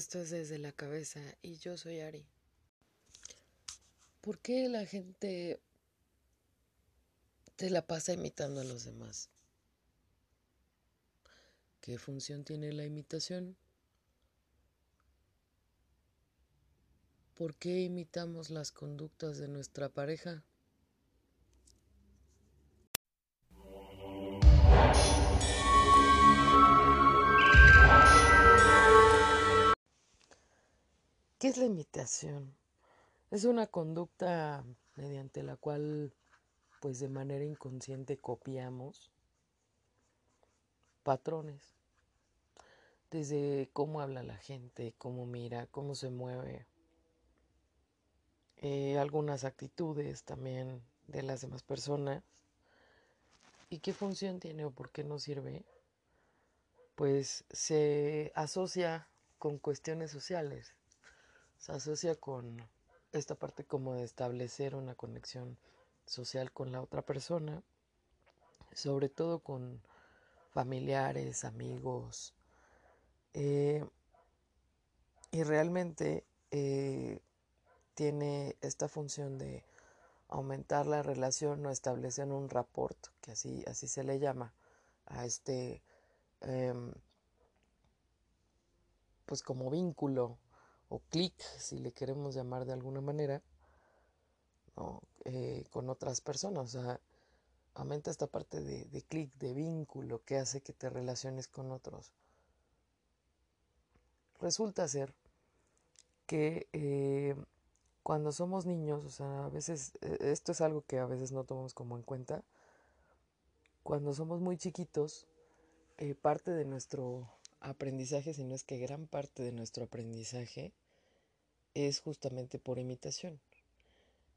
Esto es desde la cabeza y yo soy Ari. ¿Por qué la gente te la pasa imitando a los demás? ¿Qué función tiene la imitación? ¿Por qué imitamos las conductas de nuestra pareja? Es la imitación? Es una conducta mediante la cual, pues de manera inconsciente, copiamos patrones. Desde cómo habla la gente, cómo mira, cómo se mueve. Eh, algunas actitudes también de las demás personas. ¿Y qué función tiene o por qué no sirve? Pues se asocia con cuestiones sociales se asocia con esta parte como de establecer una conexión social con la otra persona, sobre todo con familiares, amigos. Eh, y realmente eh, tiene esta función de aumentar la relación o establecer un rapport, que así, así se le llama, a este, em, pues como vínculo o clic, si le queremos llamar de alguna manera, eh, con otras personas. O sea, aumenta esta parte de, clic, de vínculo que hace que te relaciones con otros. Resulta ser que eh, cuando somos niños, o sea, a veces, eh, esto es algo que a veces no tomamos como en cuenta, cuando somos muy chiquitos, parte de nuestro aprendizaje, sino es que gran parte de nuestro aprendizaje es justamente por imitación.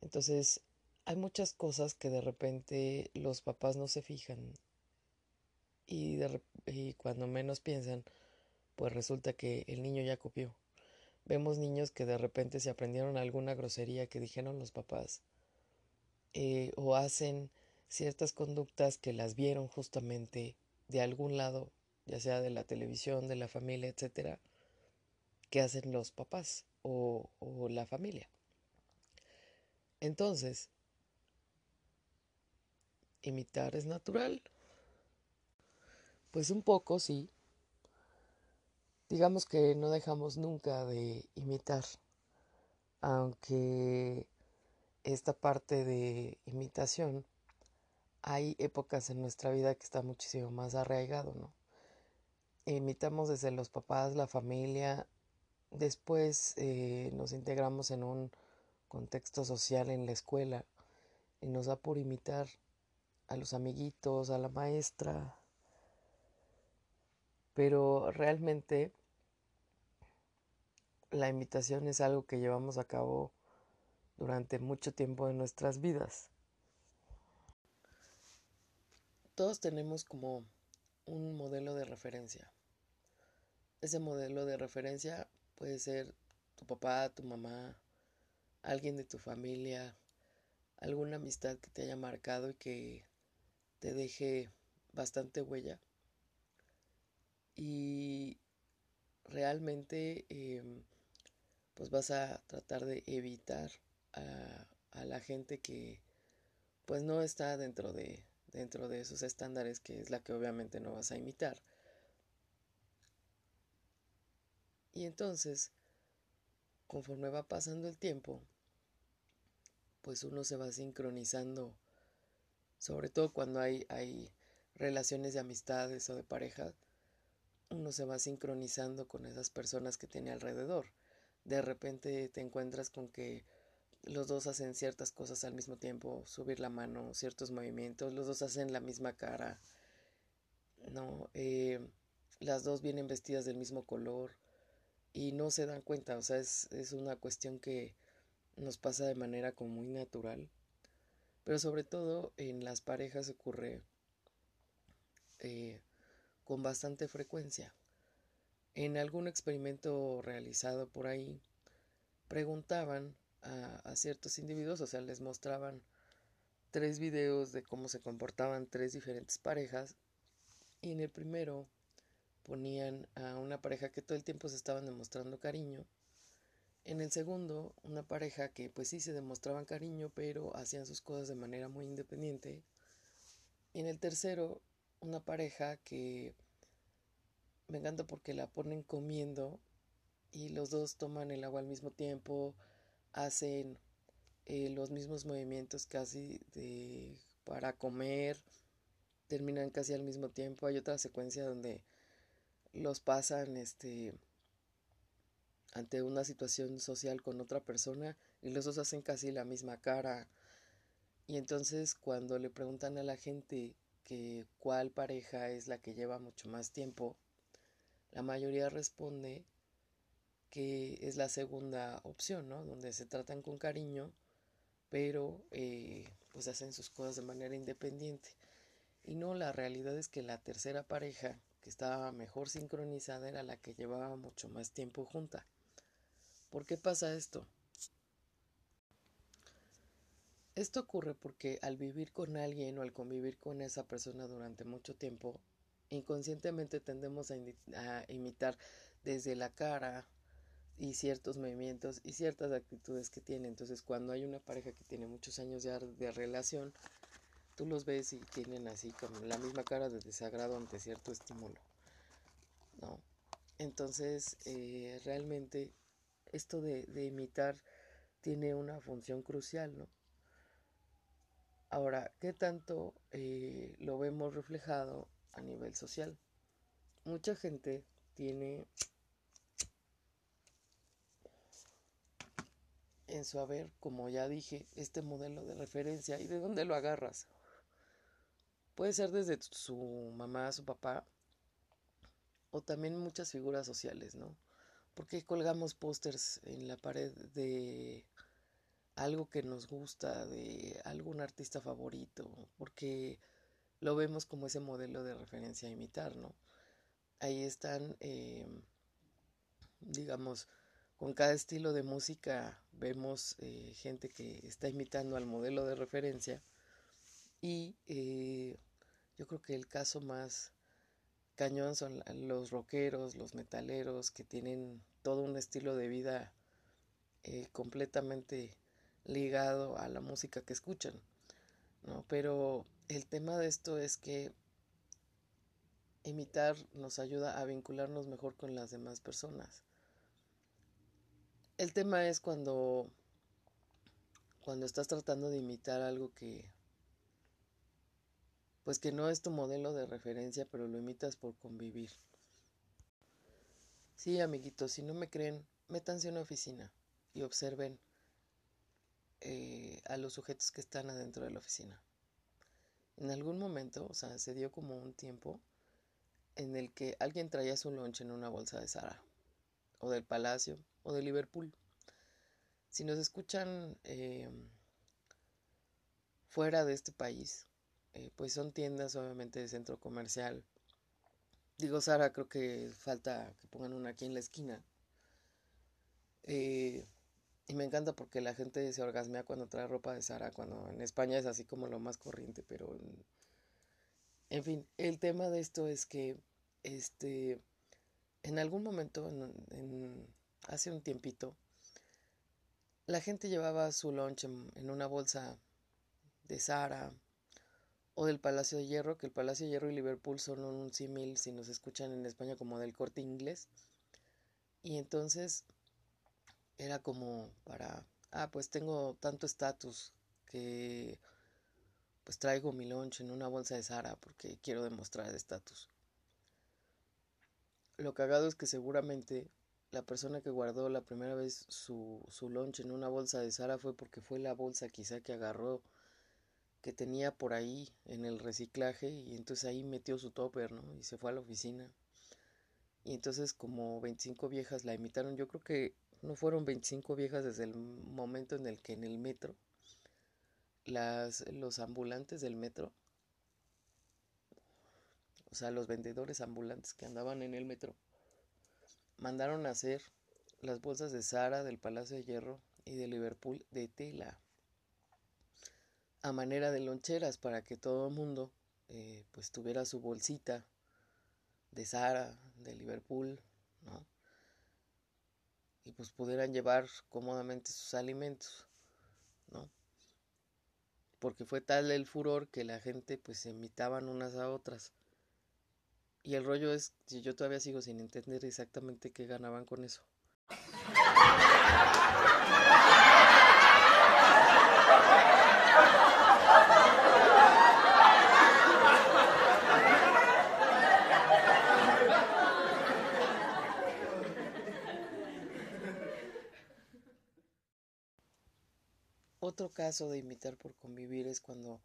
Entonces, hay muchas cosas que de repente los papás no se fijan y, cuando menos piensan, pues resulta que el niño ya copió. Vemos niños que de repente se aprendieron alguna grosería que dijeron los papás eh, o hacen ciertas conductas que las vieron justamente de algún lado, ya sea de la televisión, de la familia, etcétera, que hacen los papás o, la familia. Entonces, imitar es natural. Pues un poco, sí. Digamos que no dejamos nunca de imitar, aunque esta parte de imitación hay épocas en nuestra vida que está muchísimo más arraigado, ¿no? Imitamos desde los papás, la familia, Después eh, nos integramos en un contexto social en la escuela y nos da por imitar a los amiguitos, a la maestra. Pero realmente la imitación es algo que llevamos a cabo durante mucho tiempo en nuestras vidas. Todos tenemos como un modelo de referencia. Ese modelo de referencia Puede ser tu papá, tu mamá, alguien de tu familia, alguna amistad que te haya marcado y que te deje bastante huella. Y realmente em, pues vas a tratar de evitar a, a, la gente que pues no está dentro de, dentro de esos estándares que es la que obviamente no vas a imitar. Y entonces, conforme va pasando el tiempo, pues uno se va sincronizando, sobre todo cuando hay, hay relaciones de amistades o de pareja, uno se va sincronizando con esas personas que tiene alrededor. De repente te encuentras con que los dos hacen ciertas cosas al mismo tiempo, subir la mano, ciertos movimientos, los dos hacen la misma cara, no, eh, las dos vienen vestidas del mismo color, y no se dan cuenta, o sea, es, una cuestión que nos pasa de manera como muy natural, pero sobre todo en las parejas ocurre eh, con bastante frecuencia. En algún experimento realizado por ahí, preguntaban a, a, ciertos individuos, o sea, les mostraban tres videos de cómo se comportaban tres diferentes parejas, y en el primero ponían a una pareja que todo el tiempo se estaban demostrando cariño. En el segundo, una pareja que pues sí se demostraban cariño, pero hacían sus cosas de manera muy independiente. Y en el tercero, una pareja que me encanta porque la ponen comiendo y los dos toman el agua al mismo tiempo, hacen eh, los mismos movimientos casi de para comer, terminan casi al mismo tiempo. Hay otra secuencia donde los pasan este ante una situación social con otra persona y los dos hacen casi la misma cara. Y entonces cuando le preguntan a la gente que cuál pareja es la que lleva mucho más tiempo, la mayoría responde que es la segunda opción, ¿no? Donde se tratan con cariño, pero eh, pues hacen sus cosas de manera independiente. Y no, la realidad es que la tercera pareja que estaba mejor sincronizada era la que llevaba mucho más tiempo junta. ¿Por qué pasa esto? Esto ocurre porque al vivir con alguien o al convivir con esa persona durante mucho tiempo, inconscientemente tendemos a, imitar desde la cara, y ciertos movimientos y ciertas actitudes que tiene. Entonces, cuando hay una pareja que tiene muchos años ya de relación, tú los ves y tienen así como la misma cara de desagrado ante cierto estímulo. ¿No? Entonces, eh, realmente esto de, imitar tiene una función crucial, ¿no? Ahora, ¿qué tanto eh, lo vemos reflejado a nivel social? Mucha gente tiene en su haber, como ya dije, este modelo de referencia y de dónde lo agarras. Puede ser desde su mamá, su papá, o también muchas figuras sociales, ¿no? Porque colgamos pósters en la pared de algo que nos gusta, de algún artista favorito, porque lo vemos como ese modelo de referencia a imitar, ¿no? Ahí están, eh, digamos, con cada estilo de música vemos eh, gente que está imitando al modelo de referencia y eh, yo creo que el caso más cañón son los rockeros, los metaleros que tienen todo un estilo de vida eh, completamente ligado a la música que escuchan, ¿no? Pero el tema de esto es que imitar nos ayuda a vincularnos mejor con las demás personas. El tema es cuando cuando estás tratando de imitar algo que pues que no es tu modelo de referencia, pero lo imitas por convivir. Sí, amiguitos, si no me creen, métanse a una oficina y observen eh, a los sujetos que están adentro de la oficina. En algún momento, o sea, se dio como un tiempo en el que alguien traía su lonche en una bolsa de Sara, o del Palacio, o de Liverpool. Si nos escuchan eh, fuera de este país, eh, pues son tiendas obviamente de centro comercial. Digo, Sara, creo que falta que pongan una aquí en la esquina. Eh, y me encanta porque la gente se orgasmea cuando trae ropa de Sara, cuando en España es así como lo más corriente, pero en fin, el tema de esto es que este en algún momento en hace un tiempito, la gente llevaba su lunch en, una bolsa de Sara o del Palacio de Hierro, que el Palacio de Hierro y Liverpool son un símil, si nos escuchan en España, como del corte inglés. Y entonces era como para, ah, pues tengo tanto estatus que pues traigo mi lunch en una bolsa de Sara porque quiero demostrar estatus. Lo cagado es que seguramente la persona que guardó la primera vez su, su en una bolsa de Sara fue porque fue la bolsa quizá que agarró que tenía por ahí en el reciclaje y entonces ahí metió su topper, ¿no? Y se fue a la oficina. Y entonces como 25 viejas la imitaron, yo creo que no fueron 25 viejas desde el momento en el que en el metro las los ambulantes del metro o sea, los vendedores ambulantes que andaban en el metro mandaron a hacer las bolsas de Sara, del Palacio de Hierro y de Liverpool de tela a manera de loncheras para que todo el mundo eh, pues tuviera su bolsita de Sara, de Liverpool, ¿no? Y pues pudieran llevar cómodamente sus alimentos, ¿no? Porque fue tal el furor que la gente pues se imitaban unas a otras. Y el rollo es, yo todavía sigo sin entender exactamente qué ganaban con eso. Otro caso de imitar por convivir es cuando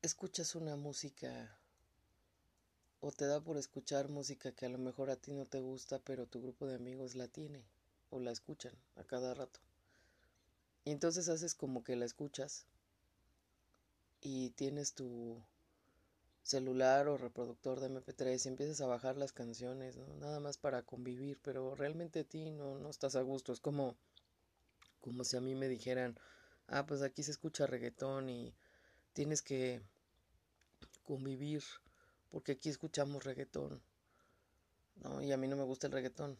escuchas una música o te da por escuchar música que a lo mejor a ti no te gusta, pero tu grupo de amigos la tiene o la escuchan a cada rato. Y entonces haces como que la escuchas y tienes tu celular o reproductor de MP3 y empiezas a bajar las canciones, nada más para convivir, pero realmente a ti no, no estás a gusto, es como como si a mí me dijeran, ah, pues aquí se escucha reggaetón y tienes que convivir porque aquí escuchamos reggaetón. ¿no? Y a mí no me gusta el reggaetón.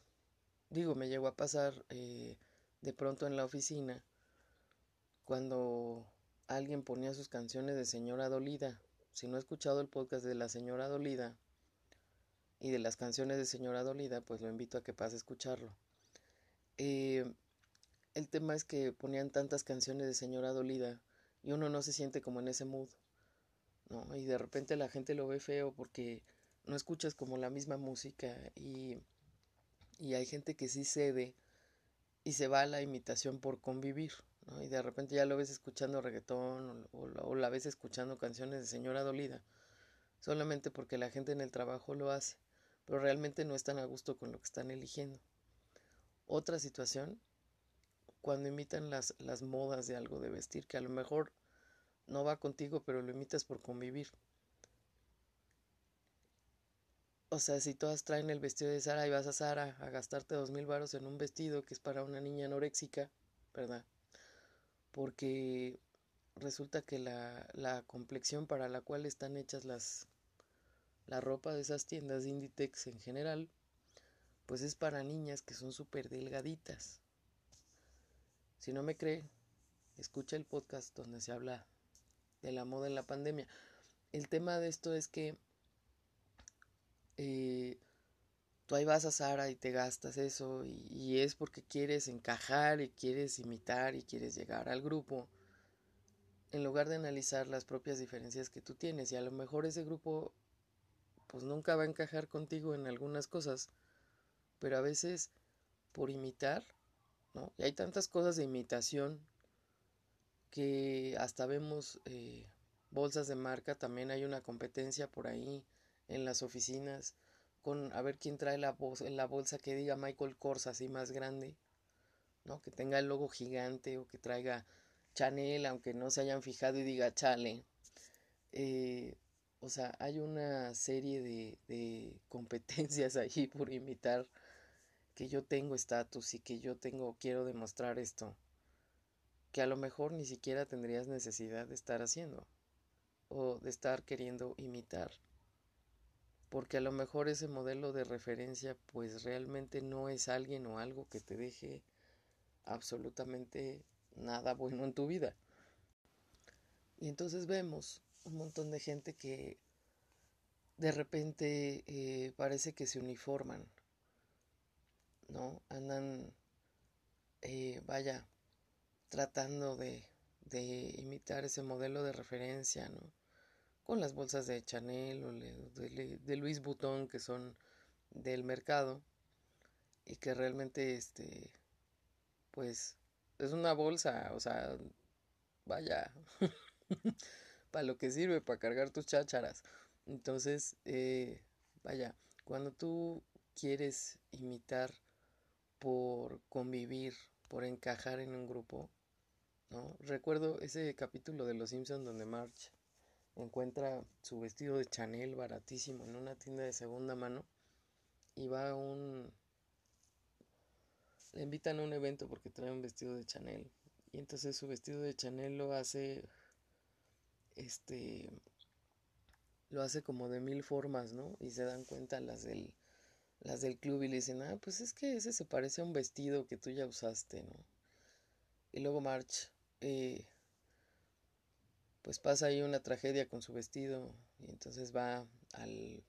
Digo, me llegó a pasar eh, de pronto en la oficina cuando alguien ponía sus canciones de Señora Dolida. Si no he escuchado el podcast de la Señora Dolida y de las canciones de Señora Dolida, pues lo invito a que pase a escucharlo. Eh, el tema es que ponían tantas canciones de señora dolida y uno no se siente como en ese mood, ¿no? Y de repente la gente lo ve feo porque no escuchas como la misma música y, y hay gente que sí cede y se va a la imitación por convivir, ¿no? Y de repente ya lo ves escuchando reggaetón o, o la ves escuchando canciones de señora dolida, solamente porque la gente en el trabajo lo hace, pero realmente no están a gusto con lo que están eligiendo. Otra situación cuando imitan las, las modas de algo de vestir, que a lo mejor no va contigo, pero lo imitas por convivir. O sea, si todas traen el vestido de Sara y vas a Sara a gastarte dos mil varos en un vestido que es para una niña anoréxica, ¿verdad? Porque resulta que la, la complexión para la cual están hechas las la ropa de esas tiendas de Inditex en general, pues es para niñas que son súper delgaditas. Si no me cree, escucha el podcast donde se habla de la moda en la pandemia. El tema de esto es que eh, tú ahí vas a Sara y te gastas eso y, y, es porque quieres encajar y quieres imitar y quieres llegar al grupo en lugar de analizar las propias diferencias que tú tienes y a lo mejor ese grupo pues nunca va a encajar contigo en algunas cosas pero a veces por imitar y hay tantas cosas de imitación que hasta vemos eh, bolsas de marca, también hay una competencia por ahí en las oficinas con a ver quién trae la, bolsa, la bolsa que diga Michael Kors así más grande, ¿no? Que tenga el logo gigante o que traiga Chanel, aunque no se hayan fijado y diga Chale. Eh, o sea, hay una serie de, de competencias ahí por imitar que yo tengo estatus y que yo tengo, quiero demostrar esto, que a lo mejor ni siquiera tendrías necesidad de estar haciendo o de estar queriendo imitar. Porque a lo mejor ese modelo de referencia pues realmente no es alguien o algo que te deje absolutamente nada bueno en tu vida. Y entonces vemos un montón de gente que de repente eh, parece que se uniforman ¿no? Andan, eh, vaya, tratando de, de, imitar ese modelo de referencia, ¿no? Con las bolsas de Chanel o de, Luis Vuitton que son del mercado y que realmente, este, pues, es una bolsa, o sea, vaya, para lo que sirve, para cargar tus chácharas. Entonces, eh, vaya, cuando tú quieres imitar por convivir, por encajar en un grupo, ¿no? Recuerdo ese capítulo de Los Simpsons donde March encuentra su vestido de Chanel baratísimo en una tienda de segunda mano y va a un le invitan a un evento porque trae un vestido de Chanel y entonces su vestido de Chanel lo hace este lo hace como de mil formas, ¿no? Y se dan cuenta las del, las del club y le dicen, ah, pues es que ese se parece a un vestido que tú ya usaste, ¿no? Y luego March, eh, pues pasa ahí una tragedia con su vestido y entonces va al,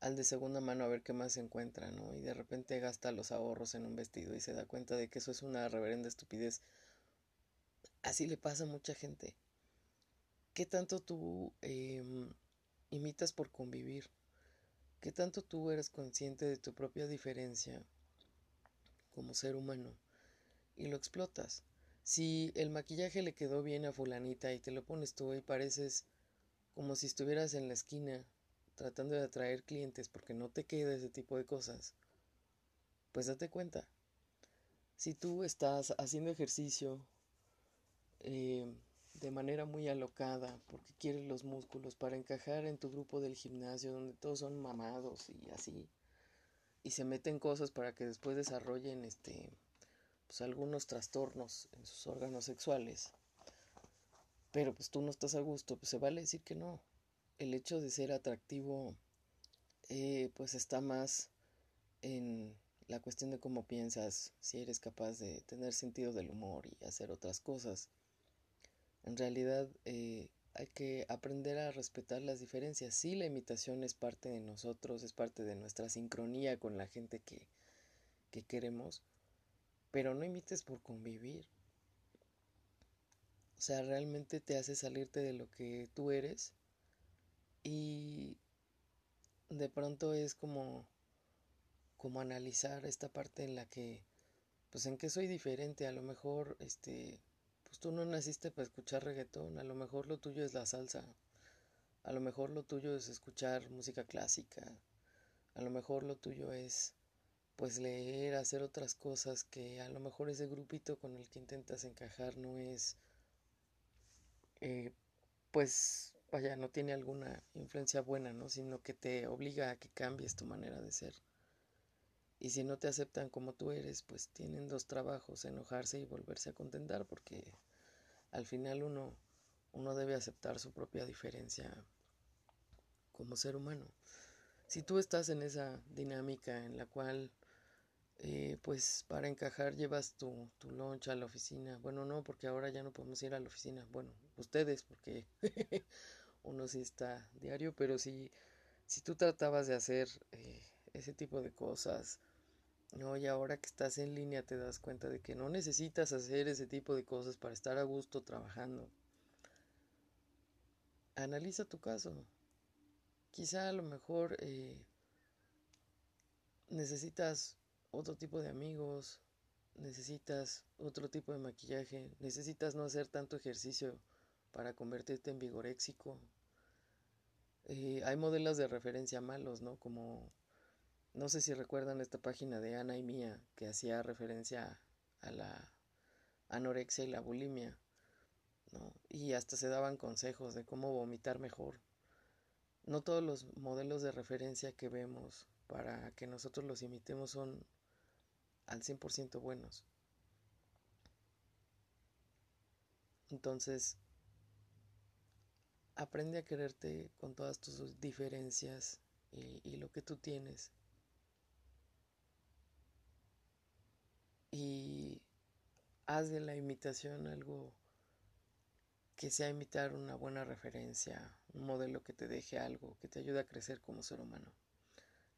al de segunda mano a ver qué más se encuentra, ¿no? Y de repente gasta los ahorros en un vestido y se da cuenta de que eso es una reverenda estupidez. Así le pasa a mucha gente. ¿Qué tanto tú em, imitas por convivir? ¿Qué tanto tú eres consciente de tu propia diferencia como ser humano y lo explotas? Si el maquillaje le quedó bien a fulanita y te lo pones tú y pareces como si estuvieras en la esquina tratando de atraer clientes porque no te queda ese tipo de cosas, pues date cuenta. Si tú estás haciendo ejercicio, eh, de manera muy alocada porque quieres los músculos para encajar en tu grupo del gimnasio donde todos son mamados y así y se meten cosas para que después desarrollen este pues algunos trastornos en sus órganos sexuales pero pues tú no estás a gusto pues se vale decir que no. El hecho de ser atractivo eh, pues está más en la cuestión de cómo piensas si eres capaz de tener sentido del humor y hacer otras cosas en realidad eh, hay que aprender a respetar las diferencias. Sí, la imitación es parte de nosotros, es parte de nuestra sincronía con la gente que, que queremos, pero no imites por convivir. O sea, realmente te hace salirte de lo que tú eres y de pronto es como como analizar esta parte en la que pues en que soy diferente, a lo mejor este pues tú no naciste para escuchar reggaetón, a lo mejor lo tuyo es la salsa, a lo mejor lo tuyo es escuchar música clásica, a lo mejor lo tuyo es pues leer, hacer otras cosas que a lo mejor ese grupito con el que intentas encajar no es, eh, pues vaya, no tiene alguna influencia buena, ¿no? Sino que te obliga a que cambies tu manera de ser. Y si no te aceptan como tú eres, pues tienen dos trabajos, enojarse y volverse a contentar, porque al final uno, uno debe aceptar su propia diferencia como ser humano. Si tú estás en esa dinámica en la cual, eh, pues para encajar llevas tu, tu lunch a la oficina, bueno, no, porque ahora ya no podemos ir a la oficina, bueno, ustedes, porque uno sí está diario, pero si, si tú tratabas de hacer eh, ese tipo de cosas, no, y ahora que estás en línea te das cuenta de que no necesitas hacer ese tipo de cosas para estar a gusto trabajando. Analiza tu caso. Quizá a lo mejor eh, necesitas otro tipo de amigos, necesitas otro tipo de maquillaje, necesitas no hacer tanto ejercicio para convertirte en vigoréxico. Eh, hay modelos de referencia malos, ¿no? Como no sé si recuerdan esta página de Ana y Mía que hacía referencia a la anorexia y la bulimia, ¿no? Y hasta se daban consejos de cómo vomitar mejor. No todos los modelos de referencia que vemos para que nosotros los imitemos son al 100% buenos. Entonces, aprende a quererte con todas tus diferencias y, y lo que tú tienes y haz de la imitación algo que sea imitar una buena referencia, un modelo que te deje algo, que te ayude a crecer como ser humano.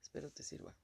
Espero te sirva.